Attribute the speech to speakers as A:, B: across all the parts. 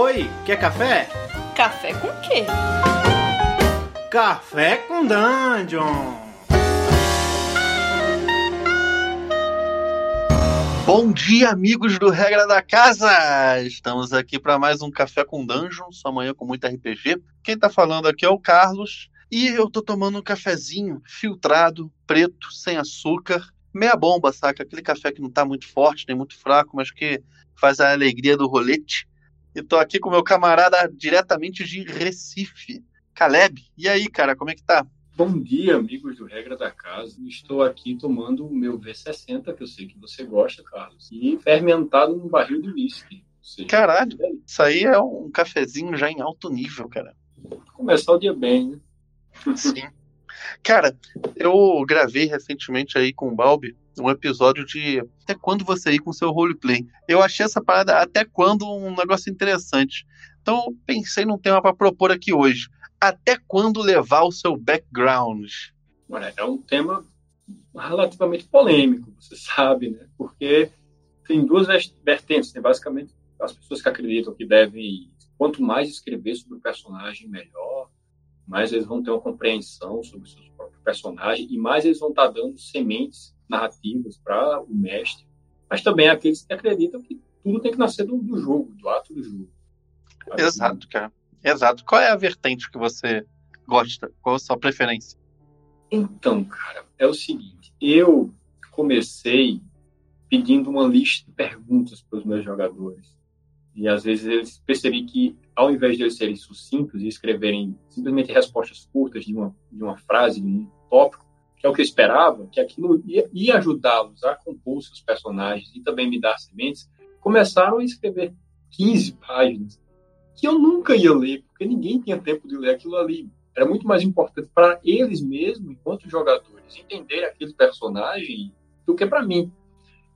A: Oi, quer café?
B: Café com quê?
A: Café com Dungeon!
C: Bom dia, amigos do Regra da Casa! Estamos aqui para mais um Café com Dungeon, sua manhã com muito RPG. Quem tá falando aqui é o Carlos, e eu tô tomando um cafezinho filtrado, preto, sem açúcar, meia bomba, saca? Aquele café que não tá muito forte, nem muito fraco, mas que faz a alegria do rolete. E tô aqui com meu camarada diretamente de Recife, Caleb. E aí, cara, como é que tá?
D: Bom dia, amigos do Regra da Casa. Estou aqui tomando o meu V60, que eu sei que você gosta, Carlos, e fermentado no barril de whisky.
C: Caralho, isso aí é um cafezinho já em alto nível, cara.
D: Começar o dia bem, né?
C: Sim. Cara, eu gravei recentemente aí com o Balbi um episódio de até quando você ir com seu roleplay. Eu achei essa parada até quando um negócio interessante. Então pensei num tema para propor aqui hoje. Até quando levar o seu background?
D: É um tema relativamente polêmico, você sabe, né? Porque tem duas vertentes, né? basicamente as pessoas que acreditam que devem quanto mais escrever sobre o personagem melhor, mais eles vão ter uma compreensão sobre o seu próprio personagem e mais eles vão estar dando sementes narrativas para o mestre. Mas também aqueles que acreditam que tudo tem que nascer do, do jogo, do ato do jogo.
C: Exato, cara. Exato. Qual é a vertente que você gosta? Qual a sua preferência?
D: Então, cara, é o seguinte. Eu comecei pedindo uma lista de perguntas para os meus jogadores. E às vezes eles percebi que, ao invés de eles serem sucintos e escreverem simplesmente respostas curtas de uma, de uma frase, de um tópico, que é o que eu esperava, que aquilo ia, ia ajudá-los a compor seus personagens e também me dar sementes, começaram a escrever 15 páginas que eu nunca ia ler, porque ninguém tinha tempo de ler aquilo ali. Era muito mais importante para eles mesmos, enquanto jogadores, entenderem aquele personagem do que para mim.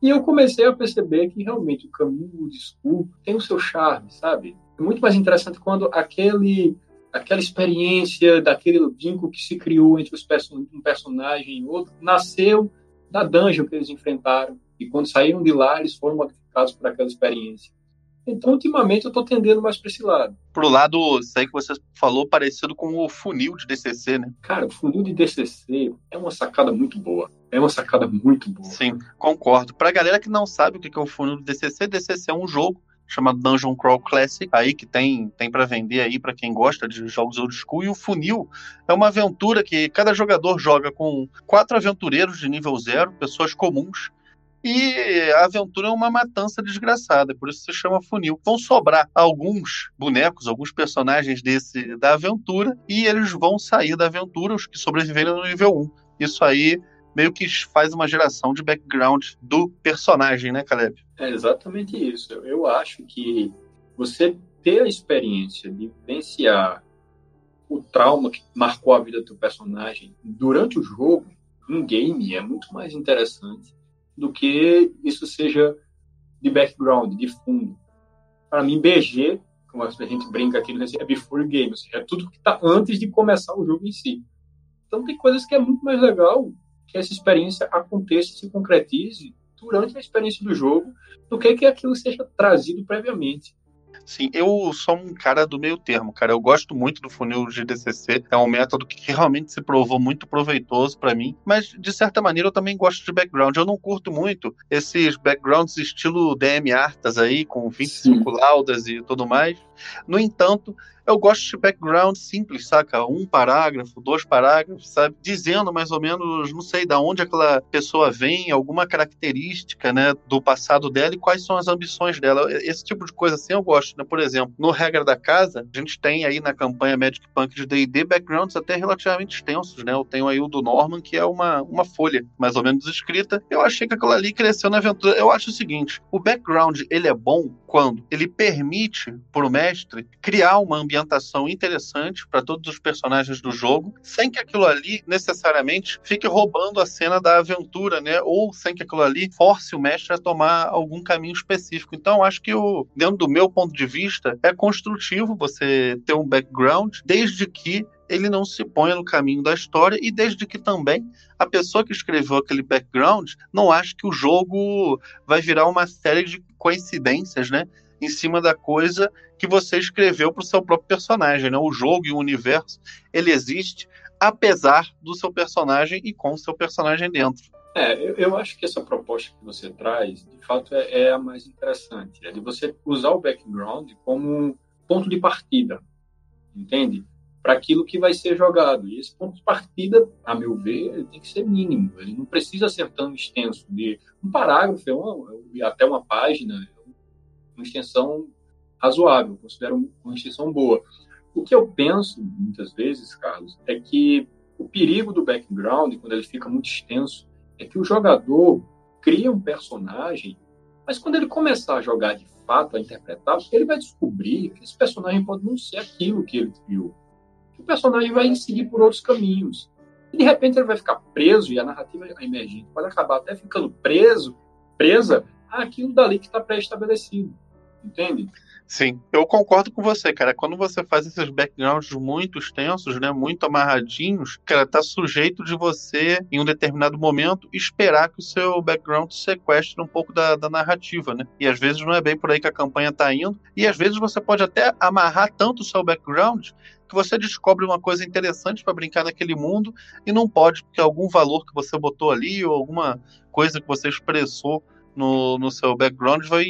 D: E eu comecei a perceber que realmente o caminho do discurso tem o seu charme, sabe? É muito mais interessante quando aquele aquela experiência daquele vínculo que se criou entre os person um personagem e outro nasceu da dungeon que eles enfrentaram e quando saíram de lá eles foram modificados por aquela experiência. Então, ultimamente, eu estou tendendo mais para esse lado.
C: Pro lado, isso aí que você falou, parecido com o funil de DCC, né?
D: Cara, o funil de DCC é uma sacada muito boa. É uma sacada muito boa.
C: Sim, concordo. Pra galera que não sabe o que é o funil do DCC, DCC é um jogo chamado Dungeon Crawl Classic, aí que tem tem para vender aí para quem gosta de jogos old school. E o Funil é uma aventura que cada jogador joga com quatro aventureiros de nível zero, pessoas comuns, e a aventura é uma matança desgraçada, por isso se chama funil. Vão sobrar alguns bonecos, alguns personagens desse da aventura, e eles vão sair da aventura, os que sobreviverem no nível 1. Isso aí meio que faz uma geração de background do personagem, né, Caleb?
D: É exatamente isso. Eu acho que você ter a experiência de vivenciar o trauma que marcou a vida do personagem durante o jogo, um game, é muito mais interessante do que isso seja de background, de fundo. Para mim, BG, como a gente brinca aqui no é before game, ou seja, é tudo que está antes de começar o jogo em si. Então tem coisas que é muito mais legal que essa experiência aconteça, se concretize durante a experiência do jogo, do que que aquilo seja trazido previamente.
C: Sim, eu sou um cara do meio termo, cara. Eu gosto muito do funil de DCC. É um método que realmente se provou muito proveitoso para mim. Mas, de certa maneira, eu também gosto de background. Eu não curto muito esses backgrounds estilo DM Artas aí, com 25 Sim. laudas e tudo mais. No entanto, eu gosto de background simples, saca? Um parágrafo, dois parágrafos, sabe? Dizendo mais ou menos, não sei, da onde aquela pessoa vem, alguma característica, né, do passado dela e quais são as ambições dela. Esse tipo de coisa assim eu gosto, né? Por exemplo, no Regra da Casa, a gente tem aí na campanha Magic Punk de D&D backgrounds até relativamente extensos, né? Eu tenho aí o do Norman, que é uma, uma folha mais ou menos escrita. Eu achei que aquela ali cresceu na aventura. Eu acho o seguinte, o background, ele é bom quando ele permite para o mestre criar uma ambientação interessante para todos os personagens do jogo, sem que aquilo ali necessariamente fique roubando a cena da aventura, né? Ou sem que aquilo ali force o mestre a tomar algum caminho específico. Então, acho que o, dentro do meu ponto de vista, é construtivo você ter um background, desde que ele não se ponha no caminho da história e desde que também a pessoa que escreveu aquele background não ache que o jogo vai virar uma série de coincidências, né? em cima da coisa que você escreveu para o seu próprio personagem, né? O jogo e o universo, ele existe apesar do seu personagem e com o seu personagem dentro.
D: É, eu, eu acho que essa proposta que você traz, de fato, é, é a mais interessante. É de você usar o background como um ponto de partida, entende? Para aquilo que vai ser jogado. E esse ponto de partida, a meu ver, tem que ser mínimo. Ele não precisa ser tão extenso. De um parágrafo, é uma, até uma página, uma extensão razoável, considero uma extensão boa. O que eu penso, muitas vezes, Carlos, é que o perigo do background, quando ele fica muito extenso, é que o jogador cria um personagem, mas quando ele começar a jogar de fato, a interpretar, ele vai descobrir que esse personagem pode não ser aquilo que ele criou. Que o personagem vai seguir por outros caminhos. E de repente ele vai ficar preso, e a narrativa emergente pode acabar até ficando preso, presa àquilo dali que está pré-estabelecido. Entende?
C: Sim, eu concordo com você, cara. Quando você faz esses backgrounds muito extensos, né, muito amarradinhos, cara, tá sujeito de você, em um determinado momento, esperar que o seu background sequestre um pouco da, da narrativa, né? E às vezes não é bem por aí que a campanha tá indo. E às vezes você pode até amarrar tanto o seu background que você descobre uma coisa interessante para brincar naquele mundo e não pode, porque algum valor que você botou ali ou alguma coisa que você expressou no, no seu background vai,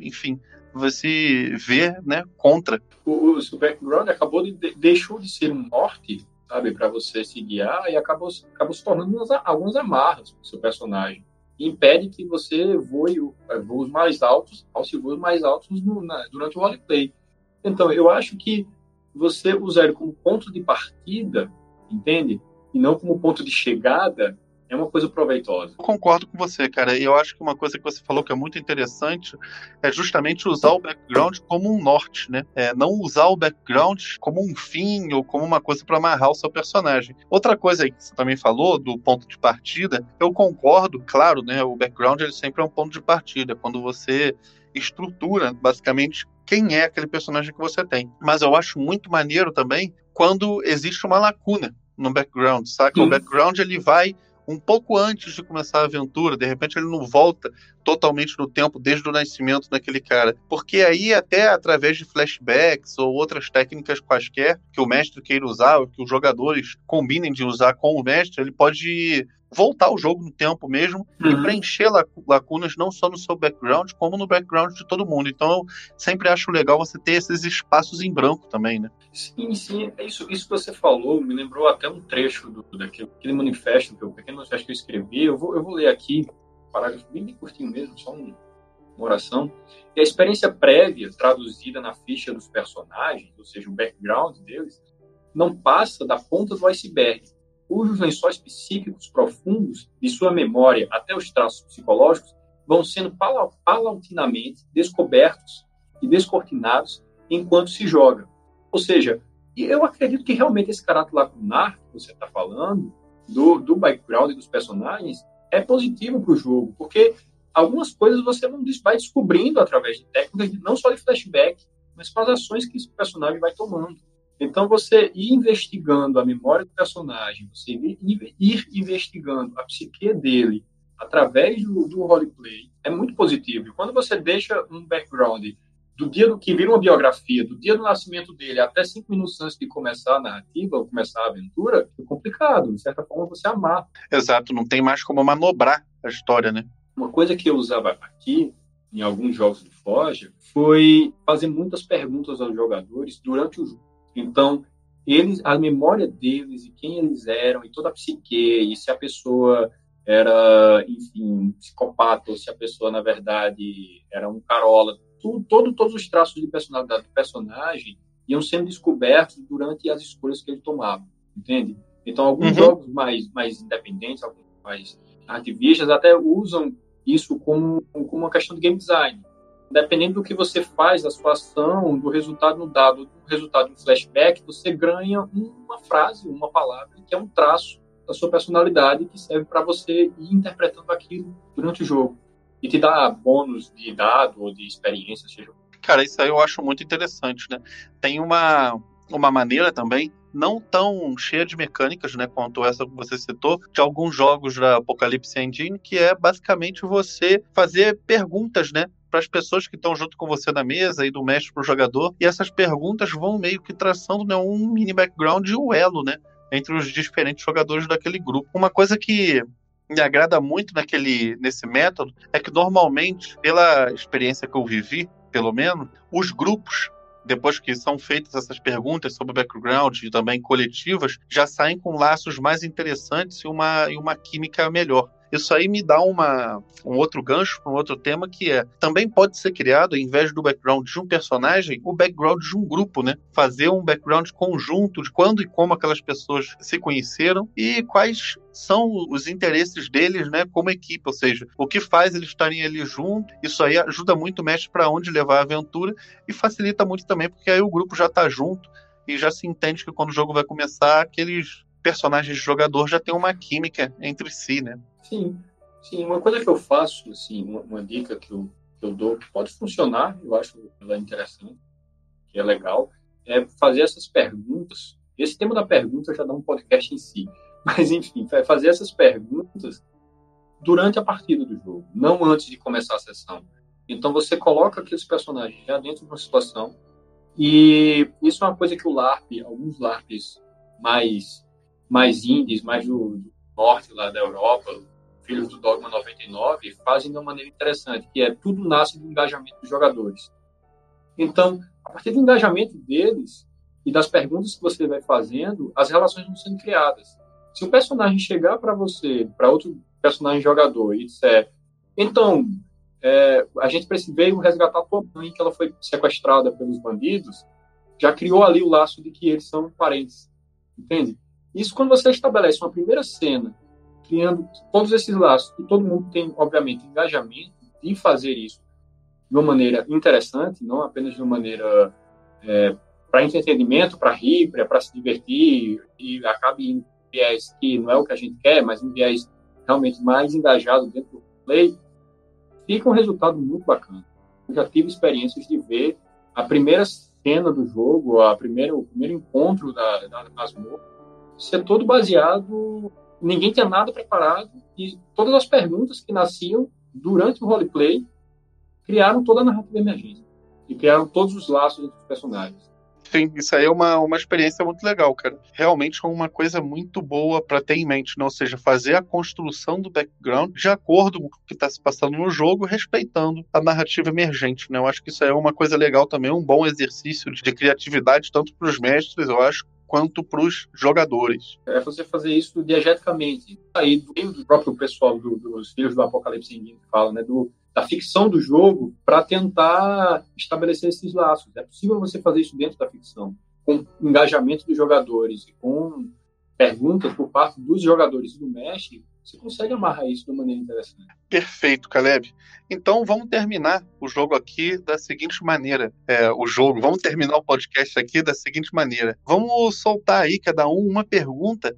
C: enfim, você vê né, contra.
D: O, o background acabou de, deixou de ser um norte, sabe, para você se guiar e acabou, acabou se tornando umas, algumas amarras para o seu personagem. E impede que você voe é, voos mais altos, aos voos mais altos no, na, durante o roleplay. Então, eu acho que você usar ele como ponto de partida, entende? E não como ponto de chegada, é uma coisa proveitosa.
C: Eu concordo com você, cara. E eu acho que uma coisa que você falou que é muito interessante é justamente usar o background como um norte, né? É, não usar o background como um fim ou como uma coisa para amarrar o seu personagem. Outra coisa aí que você também falou do ponto de partida, eu concordo, claro, né? O background ele sempre é um ponto de partida. Quando você estrutura, basicamente, quem é aquele personagem que você tem. Mas eu acho muito maneiro também quando existe uma lacuna no background, saca? Hum. O background ele vai um pouco antes de começar a aventura, de repente ele não volta totalmente no tempo desde o nascimento daquele cara. Porque aí, até através de flashbacks ou outras técnicas quaisquer que o mestre queira usar, ou que os jogadores combinem de usar com o mestre, ele pode voltar o jogo no tempo mesmo uhum. e preencher lacunas não só no seu background, como no background de todo mundo. Então, eu sempre acho legal você ter esses espaços em branco também, né?
D: Sim, sim. Isso, isso que você falou me lembrou até um trecho do, daquele, daquele manifesto, que eu, pequeno manifesto que eu escrevi. Eu vou, eu vou ler aqui, um parágrafo bem, bem curtinho mesmo, só um, uma oração. E a experiência prévia, traduzida na ficha dos personagens, ou seja, o background deles, não passa da ponta do iceberg cujos lençóis psíquicos profundos de sua memória até os traços psicológicos vão sendo paulatinamente descobertos e descortinados enquanto se joga. Ou seja, eu acredito que realmente esse caráter lacunar que você está falando, do, do background e dos personagens, é positivo para o jogo, porque algumas coisas você vai descobrindo através de técnicas, não só de flashback, mas com as ações que esse personagem vai tomando. Então, você ir investigando a memória do personagem, você ir investigando a psique dele através do, do roleplay é muito positivo. E quando você deixa um background do dia do que vira uma biografia, do dia do nascimento dele até cinco minutos antes de começar a narrativa ou começar a aventura, é complicado. De certa forma, você amar.
C: Exato, não tem mais como manobrar a história, né?
D: Uma coisa que eu usava aqui, em alguns jogos de Forja, foi fazer muitas perguntas aos jogadores durante o jogo. Então, eles, a memória deles e quem eles eram e toda a psique, e se a pessoa era, enfim, um psicopata ou se a pessoa, na verdade, era um carola, tudo, todo, todos os traços de personalidade do personagem iam sendo descobertos durante as escolhas que ele tomava, entende? Então, alguns uhum. jogos mais, mais independentes, alguns mais ativistas, até usam isso como, como uma questão de game design dependendo do que você faz, da sua ação, do resultado no dado, do resultado no flashback, você ganha uma frase, uma palavra, que é um traço da sua personalidade que serve para você ir interpretando aquilo durante o jogo. E te dá bônus de dado ou de experiência, seja.
C: Cara, isso aí eu acho muito interessante, né? Tem uma, uma maneira também não tão cheia de mecânicas, né, quanto essa que você citou, de alguns jogos da Apocalypse Engine, que é basicamente você fazer perguntas, né, para as pessoas que estão junto com você na mesa e do mestre para o jogador. E essas perguntas vão meio que traçando né, um mini background e o elo, né? Entre os diferentes jogadores daquele grupo. Uma coisa que me agrada muito naquele, nesse método é que normalmente, pela experiência que eu vivi, pelo menos, os grupos depois que são feitas essas perguntas sobre o background e também coletivas, já saem com laços mais interessantes e uma, e uma química melhor. Isso aí me dá uma, um outro gancho para um outro tema que é também pode ser criado, em vez do background de um personagem, o background de um grupo, né? Fazer um background conjunto de quando e como aquelas pessoas se conheceram e quais são os interesses deles, né, como equipe, ou seja, o que faz eles estarem ali junto. Isso aí ajuda muito o mestre para onde levar a aventura e facilita muito também, porque aí o grupo já está junto e já se entende que quando o jogo vai começar, aqueles personagens de jogador já têm uma química entre si, né?
D: Sim, sim. Uma coisa que eu faço, assim, uma, uma dica que eu, que eu dou que pode funcionar, eu acho ela interessante, que é legal, é fazer essas perguntas. Esse tema da pergunta já dá um podcast em si, mas enfim, fazer essas perguntas durante a partida do jogo, não antes de começar a sessão. Então você coloca aqueles personagens já dentro de uma situação e isso é uma coisa que o LARP, alguns LARPs mais mais indies, mais do, do norte lá da Europa, Filhos do Dogma 99, fazem de uma maneira interessante, que é tudo nasce do engajamento dos jogadores. Então, a partir do engajamento deles e das perguntas que você vai fazendo, as relações vão sendo criadas. Se um personagem chegar para você, para outro personagem jogador, e disser: Então, é, a gente veio resgatar a tua mãe, que ela foi sequestrada pelos bandidos, já criou ali o laço de que eles são parentes. Entende? Isso, quando você estabelece uma primeira cena criando todos esses laços, e todo mundo tem, obviamente, engajamento de fazer isso de uma maneira interessante, não apenas de uma maneira é, para entretenimento, para rir, para se divertir, e acabe em viés que não é o que a gente quer, mas um viés realmente mais engajado dentro do play, fica um resultado muito bacana. Eu já tive experiências de ver a primeira cena do jogo, a primeira, o primeiro encontro da, da masmorra, ser todo baseado ninguém tinha nada preparado e todas as perguntas que nasciam durante o roleplay criaram toda a narrativa emergente e criaram todos os laços entre os personagens.
C: Sim, isso aí é uma, uma experiência muito legal, cara. Realmente é uma coisa muito boa para ter em mente, né? ou seja, fazer a construção do background de acordo com o que está se passando no jogo, respeitando a narrativa emergente. Né? Eu acho que isso aí é uma coisa legal também, um bom exercício de criatividade, tanto para os mestres, eu acho, quanto para os jogadores.
D: É você fazer isso diegeticamente. Aí, do próprio pessoal do, dos Filhos do Apocalipse que fala, né, do, da ficção do jogo, para tentar estabelecer esses laços. É possível você fazer isso dentro da ficção, com engajamento dos jogadores, com perguntas por parte dos jogadores do mestre, você consegue amarrar isso de uma maneira interessante.
C: Perfeito, Caleb. Então vamos terminar o jogo aqui da seguinte maneira. É, o jogo, vamos terminar o podcast aqui da seguinte maneira. Vamos soltar aí, cada um, uma pergunta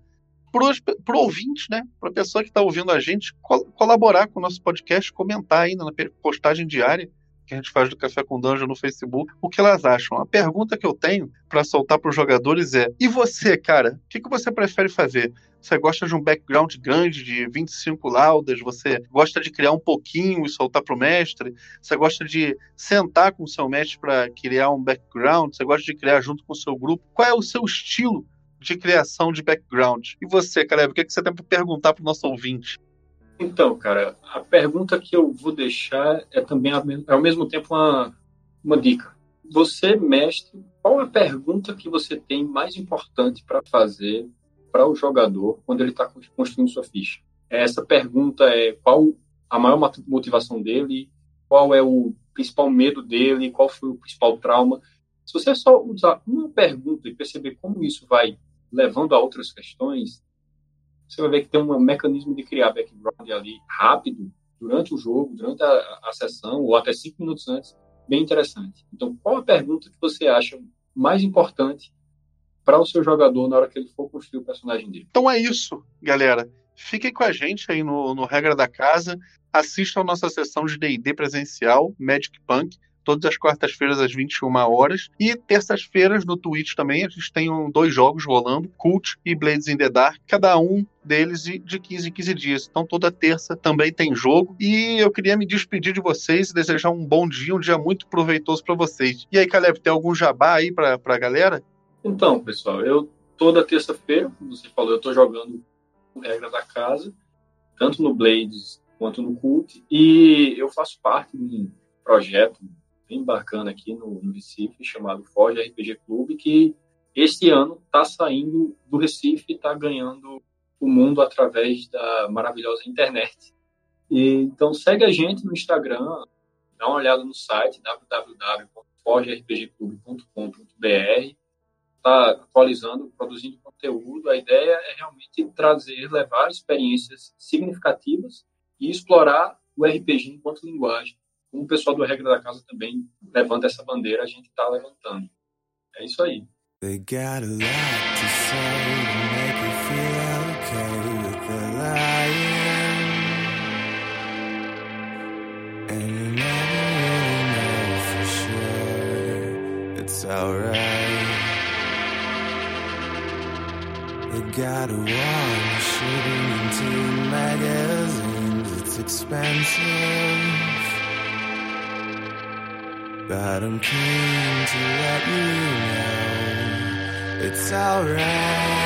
C: para o ouvinte, né? Para a pessoa que está ouvindo a gente, col colaborar com o nosso podcast, comentar aí na postagem diária que a gente faz do Café com Dungeon no Facebook, o que elas acham. A pergunta que eu tenho para soltar para os jogadores é: e você, cara? O que, que você prefere fazer? Você gosta de um background grande de 25 laudas? Você gosta de criar um pouquinho e soltar para o mestre? Você gosta de sentar com o seu mestre para criar um background? Você gosta de criar junto com o seu grupo? Qual é o seu estilo de criação de background? E você, Caleb, o que, que você tem para perguntar para o nosso ouvinte?
D: Então, cara, a pergunta que eu vou deixar é também é ao mesmo tempo uma, uma dica. Você, mestre, qual é a pergunta que você tem mais importante para fazer para o jogador quando ele está construindo sua ficha? Essa pergunta é qual a maior motivação dele, qual é o principal medo dele, qual foi o principal trauma. Se você só usar uma pergunta e perceber como isso vai levando a outras questões, você vai ver que tem um mecanismo de criar background ali rápido, durante o jogo, durante a, a sessão, ou até cinco minutos antes, bem interessante. Então, qual a pergunta que você acha mais importante para o seu jogador na hora que ele for construir o personagem dele?
C: Então é isso, galera. Fiquem com a gente aí no, no Regra da Casa. Assistam a nossa sessão de D&D presencial, Magic Punk, todas as quartas-feiras às 21 horas. E terças-feiras no Twitch também a gente tem um, dois jogos rolando, Cult e Blades in the Dark, cada um deles de 15 em 15 dias. Então toda terça também tem jogo. E eu queria me despedir de vocês e desejar um bom dia, um dia muito proveitoso para vocês. E aí, Caleb, tem algum jabá aí pra, pra galera?
E: Então, pessoal, eu toda terça-feira, como você falou, eu tô jogando regra da casa, tanto no Blades quanto no Cult, e eu faço parte de um projeto bem bacana aqui no, no Recife, chamado Forge RPG Clube, que este ano está saindo do Recife e está ganhando o mundo através da maravilhosa internet. E, então segue a gente no Instagram, dá uma olhada no site www.forgerpgclube.com.br está atualizando, produzindo conteúdo. A ideia é realmente trazer, levar experiências significativas e explorar o RPG enquanto linguagem. Como o pessoal do Regra da Casa também levanta essa bandeira, a gente está levantando. É isso aí. They got a lot to say to make you feel okay with the lying. And you never really know for sure it's alright. You got a war shooting into magazines, it's expensive. But I'm keen to let you know it's alright.